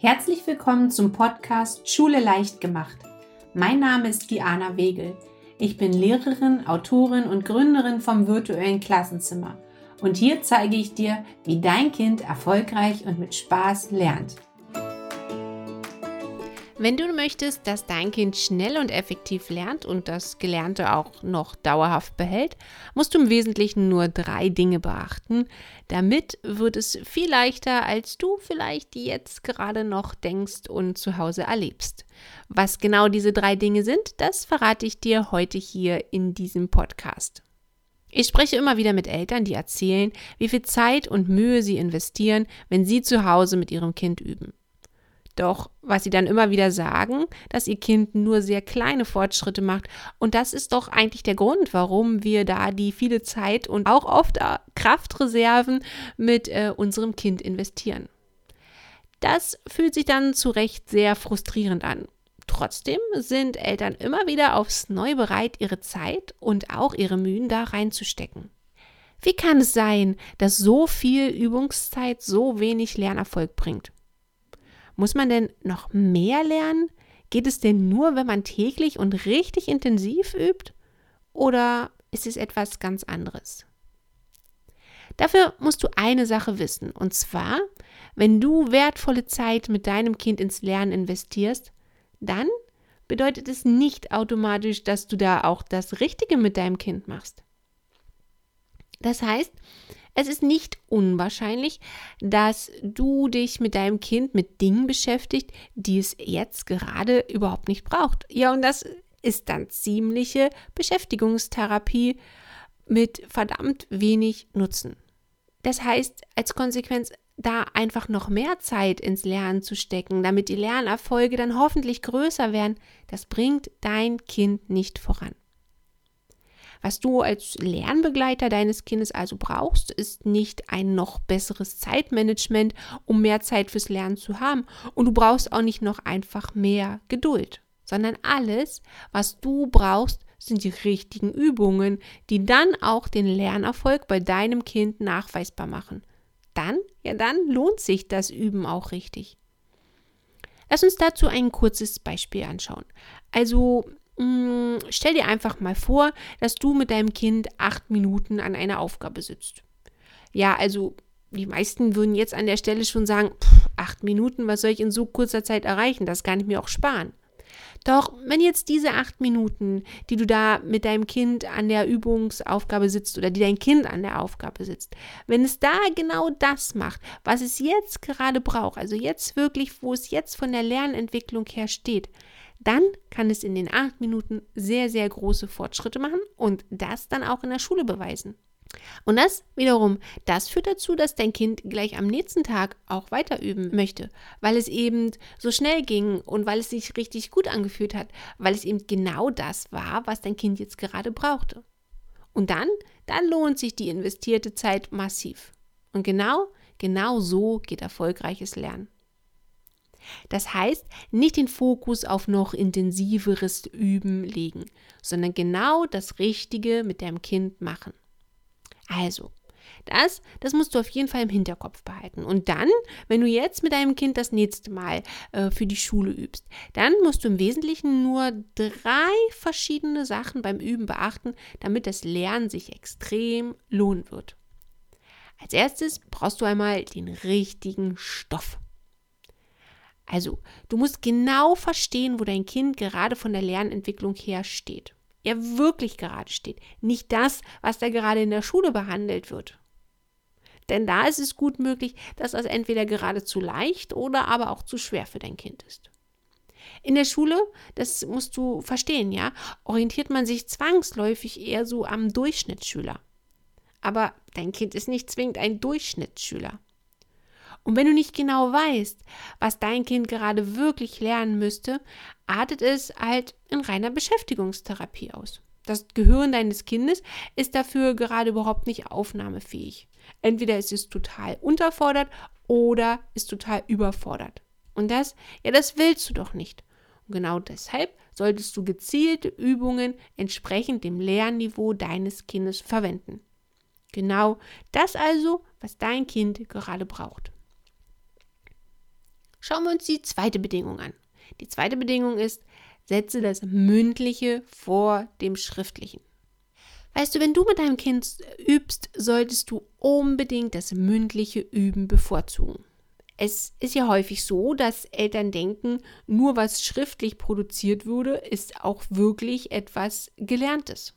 Herzlich willkommen zum Podcast Schule leicht gemacht. Mein Name ist Diana Wegel. Ich bin Lehrerin, Autorin und Gründerin vom virtuellen Klassenzimmer. Und hier zeige ich dir, wie dein Kind erfolgreich und mit Spaß lernt. Wenn du möchtest, dass dein Kind schnell und effektiv lernt und das Gelernte auch noch dauerhaft behält, musst du im Wesentlichen nur drei Dinge beachten. Damit wird es viel leichter, als du vielleicht jetzt gerade noch denkst und zu Hause erlebst. Was genau diese drei Dinge sind, das verrate ich dir heute hier in diesem Podcast. Ich spreche immer wieder mit Eltern, die erzählen, wie viel Zeit und Mühe sie investieren, wenn sie zu Hause mit ihrem Kind üben. Doch was sie dann immer wieder sagen, dass ihr Kind nur sehr kleine Fortschritte macht. Und das ist doch eigentlich der Grund, warum wir da die viele Zeit und auch oft äh, Kraftreserven mit äh, unserem Kind investieren. Das fühlt sich dann zu Recht sehr frustrierend an. Trotzdem sind Eltern immer wieder aufs Neue bereit, ihre Zeit und auch ihre Mühen da reinzustecken. Wie kann es sein, dass so viel Übungszeit so wenig Lernerfolg bringt? Muss man denn noch mehr lernen? Geht es denn nur, wenn man täglich und richtig intensiv übt? Oder ist es etwas ganz anderes? Dafür musst du eine Sache wissen, und zwar, wenn du wertvolle Zeit mit deinem Kind ins Lernen investierst, dann bedeutet es nicht automatisch, dass du da auch das Richtige mit deinem Kind machst. Das heißt, es ist nicht unwahrscheinlich, dass du dich mit deinem Kind mit Dingen beschäftigt, die es jetzt gerade überhaupt nicht braucht. Ja, und das ist dann ziemliche Beschäftigungstherapie mit verdammt wenig Nutzen. Das heißt, als Konsequenz da einfach noch mehr Zeit ins Lernen zu stecken, damit die Lernerfolge dann hoffentlich größer werden, das bringt dein Kind nicht voran. Was du als Lernbegleiter deines Kindes also brauchst, ist nicht ein noch besseres Zeitmanagement, um mehr Zeit fürs Lernen zu haben. Und du brauchst auch nicht noch einfach mehr Geduld, sondern alles, was du brauchst, sind die richtigen Übungen, die dann auch den Lernerfolg bei deinem Kind nachweisbar machen. Dann, ja, dann lohnt sich das Üben auch richtig. Lass uns dazu ein kurzes Beispiel anschauen. Also Mm, stell dir einfach mal vor, dass du mit deinem Kind acht Minuten an einer Aufgabe sitzt. Ja, also die meisten würden jetzt an der Stelle schon sagen, pff, acht Minuten, was soll ich in so kurzer Zeit erreichen? Das kann ich mir auch sparen. Doch wenn jetzt diese acht Minuten, die du da mit deinem Kind an der Übungsaufgabe sitzt oder die dein Kind an der Aufgabe sitzt, wenn es da genau das macht, was es jetzt gerade braucht, also jetzt wirklich, wo es jetzt von der Lernentwicklung her steht, dann kann es in den acht Minuten sehr, sehr große Fortschritte machen und das dann auch in der Schule beweisen. Und das wiederum, das führt dazu, dass dein Kind gleich am nächsten Tag auch weiter üben möchte, weil es eben so schnell ging und weil es sich richtig gut angefühlt hat, weil es eben genau das war, was dein Kind jetzt gerade brauchte. Und dann, dann lohnt sich die investierte Zeit massiv. Und genau, genau so geht erfolgreiches Lernen. Das heißt, nicht den Fokus auf noch intensiveres Üben legen, sondern genau das Richtige mit deinem Kind machen. Also, das, das musst du auf jeden Fall im Hinterkopf behalten. Und dann, wenn du jetzt mit deinem Kind das nächste Mal äh, für die Schule übst, dann musst du im Wesentlichen nur drei verschiedene Sachen beim Üben beachten, damit das Lernen sich extrem lohnen wird. Als erstes brauchst du einmal den richtigen Stoff. Also, du musst genau verstehen, wo dein Kind gerade von der Lernentwicklung her steht. Er wirklich gerade steht. Nicht das, was da gerade in der Schule behandelt wird. Denn da ist es gut möglich, dass das entweder gerade zu leicht oder aber auch zu schwer für dein Kind ist. In der Schule, das musst du verstehen, ja, orientiert man sich zwangsläufig eher so am Durchschnittsschüler. Aber dein Kind ist nicht zwingend ein Durchschnittsschüler. Und wenn du nicht genau weißt, was dein Kind gerade wirklich lernen müsste, artet es halt in reiner Beschäftigungstherapie aus. Das Gehirn deines Kindes ist dafür gerade überhaupt nicht aufnahmefähig. Entweder ist es total unterfordert oder ist total überfordert. Und das, ja, das willst du doch nicht. Und genau deshalb solltest du gezielte Übungen entsprechend dem Lernniveau deines Kindes verwenden. Genau das also, was dein Kind gerade braucht. Schauen wir uns die zweite Bedingung an. Die zweite Bedingung ist, setze das Mündliche vor dem Schriftlichen. Weißt du, wenn du mit deinem Kind übst, solltest du unbedingt das mündliche Üben bevorzugen. Es ist ja häufig so, dass Eltern denken, nur was schriftlich produziert wurde, ist auch wirklich etwas Gelerntes.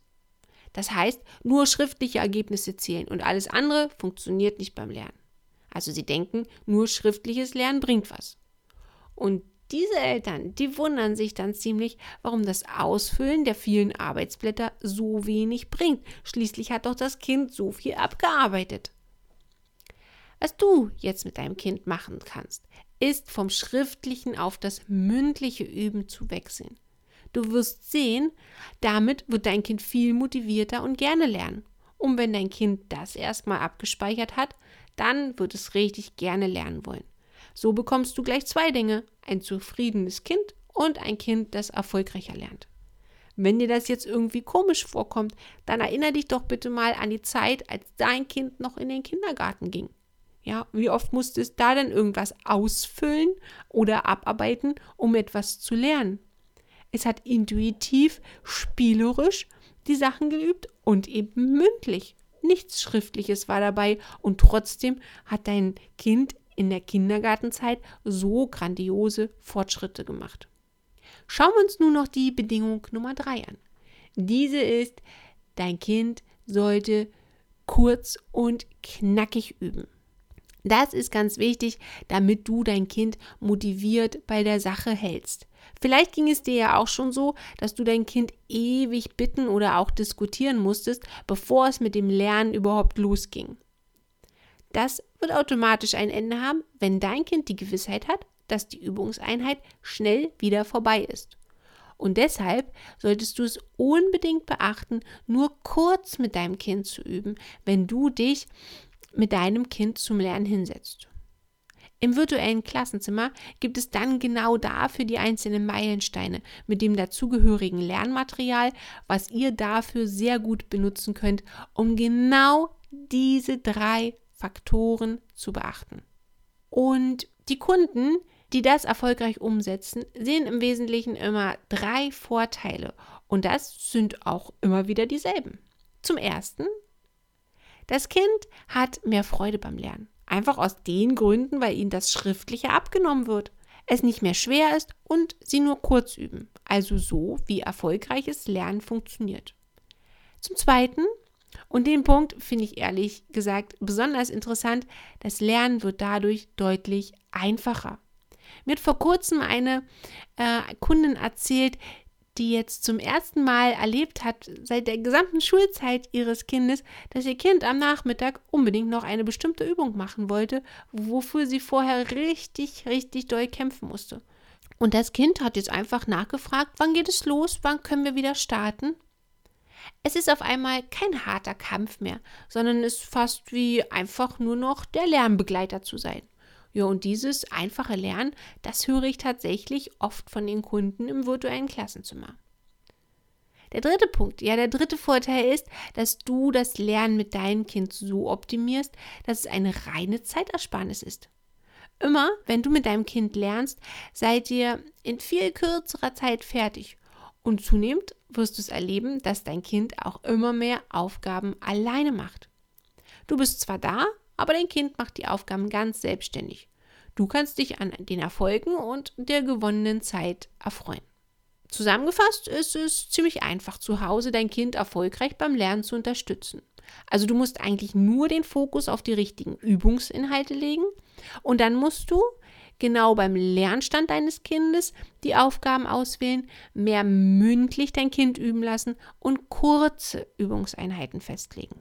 Das heißt, nur schriftliche Ergebnisse zählen und alles andere funktioniert nicht beim Lernen. Also sie denken, nur schriftliches Lernen bringt was. Und diese Eltern, die wundern sich dann ziemlich, warum das Ausfüllen der vielen Arbeitsblätter so wenig bringt. Schließlich hat doch das Kind so viel abgearbeitet. Was du jetzt mit deinem Kind machen kannst, ist vom schriftlichen auf das mündliche Üben zu wechseln. Du wirst sehen, damit wird dein Kind viel motivierter und gerne lernen. Und wenn dein Kind das erstmal abgespeichert hat, dann wird es richtig gerne lernen wollen. So bekommst du gleich zwei Dinge, ein zufriedenes Kind und ein Kind, das erfolgreicher lernt. Wenn dir das jetzt irgendwie komisch vorkommt, dann erinnere dich doch bitte mal an die Zeit, als dein Kind noch in den Kindergarten ging. Ja, wie oft musstest da denn irgendwas ausfüllen oder abarbeiten, um etwas zu lernen? Es hat intuitiv, spielerisch die Sachen geübt und eben mündlich. Nichts Schriftliches war dabei und trotzdem hat dein Kind in der Kindergartenzeit so grandiose Fortschritte gemacht. Schauen wir uns nun noch die Bedingung Nummer drei an. Diese ist, dein Kind sollte kurz und knackig üben. Das ist ganz wichtig, damit du dein Kind motiviert bei der Sache hältst. Vielleicht ging es dir ja auch schon so, dass du dein Kind ewig bitten oder auch diskutieren musstest, bevor es mit dem Lernen überhaupt losging. Das wird automatisch ein Ende haben, wenn dein Kind die Gewissheit hat, dass die Übungseinheit schnell wieder vorbei ist. Und deshalb solltest du es unbedingt beachten, nur kurz mit deinem Kind zu üben, wenn du dich mit deinem Kind zum Lernen hinsetzt. Im virtuellen Klassenzimmer gibt es dann genau dafür die einzelnen Meilensteine mit dem dazugehörigen Lernmaterial, was ihr dafür sehr gut benutzen könnt, um genau diese drei Faktoren zu beachten. Und die Kunden, die das erfolgreich umsetzen, sehen im Wesentlichen immer drei Vorteile und das sind auch immer wieder dieselben. Zum ersten, das Kind hat mehr Freude beim Lernen. Einfach aus den Gründen, weil ihnen das Schriftliche abgenommen wird, es nicht mehr schwer ist und sie nur kurz üben. Also so, wie erfolgreiches Lernen funktioniert. Zum Zweiten, und den Punkt finde ich ehrlich gesagt besonders interessant, das Lernen wird dadurch deutlich einfacher. Mir hat vor kurzem eine äh, Kundin erzählt, die jetzt zum ersten Mal erlebt hat, seit der gesamten Schulzeit ihres Kindes, dass ihr Kind am Nachmittag unbedingt noch eine bestimmte Übung machen wollte, wofür sie vorher richtig, richtig doll kämpfen musste. Und das Kind hat jetzt einfach nachgefragt, wann geht es los, wann können wir wieder starten? Es ist auf einmal kein harter Kampf mehr, sondern es ist fast wie einfach nur noch der Lernbegleiter zu sein. Ja, und dieses einfache Lernen, das höre ich tatsächlich oft von den Kunden im virtuellen Klassenzimmer. Der dritte Punkt, ja, der dritte Vorteil ist, dass du das Lernen mit deinem Kind so optimierst, dass es eine reine Zeitersparnis ist. Immer, wenn du mit deinem Kind lernst, seid ihr in viel kürzerer Zeit fertig. Und zunehmend wirst du es erleben, dass dein Kind auch immer mehr Aufgaben alleine macht. Du bist zwar da, aber dein Kind macht die Aufgaben ganz selbstständig. Du kannst dich an den Erfolgen und der gewonnenen Zeit erfreuen. Zusammengefasst ist es ziemlich einfach, zu Hause dein Kind erfolgreich beim Lernen zu unterstützen. Also du musst eigentlich nur den Fokus auf die richtigen Übungsinhalte legen und dann musst du genau beim Lernstand deines Kindes die Aufgaben auswählen, mehr mündlich dein Kind üben lassen und kurze Übungseinheiten festlegen.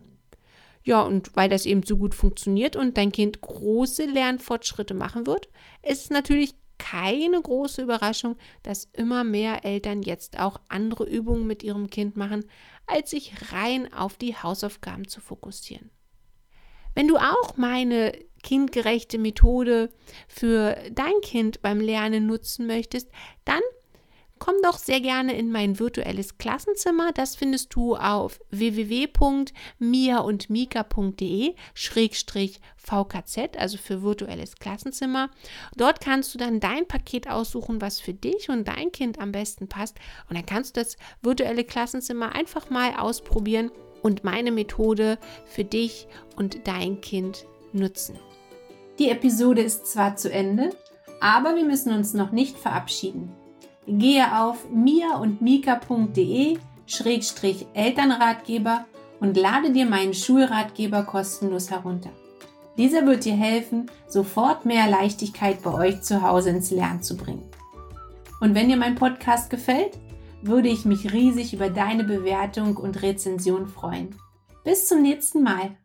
Ja, und weil das eben so gut funktioniert und dein Kind große Lernfortschritte machen wird, ist es natürlich keine große Überraschung, dass immer mehr Eltern jetzt auch andere Übungen mit ihrem Kind machen, als sich rein auf die Hausaufgaben zu fokussieren. Wenn du auch meine kindgerechte Methode für dein Kind beim Lernen nutzen möchtest, dann komm doch sehr gerne in mein virtuelles Klassenzimmer. Das findest du auf www.mia-und-mika.de schrägstrich VKZ, also für virtuelles Klassenzimmer. Dort kannst du dann dein Paket aussuchen, was für dich und dein Kind am besten passt. Und dann kannst du das virtuelle Klassenzimmer einfach mal ausprobieren und meine Methode für dich und dein Kind nutzen. Die Episode ist zwar zu Ende, aber wir müssen uns noch nicht verabschieden. Gehe auf mia und mika.de Elternratgeber und lade dir meinen Schulratgeber kostenlos herunter. Dieser wird dir helfen, sofort mehr Leichtigkeit bei euch zu Hause ins Lernen zu bringen. Und wenn dir mein Podcast gefällt, würde ich mich riesig über deine Bewertung und Rezension freuen. Bis zum nächsten Mal.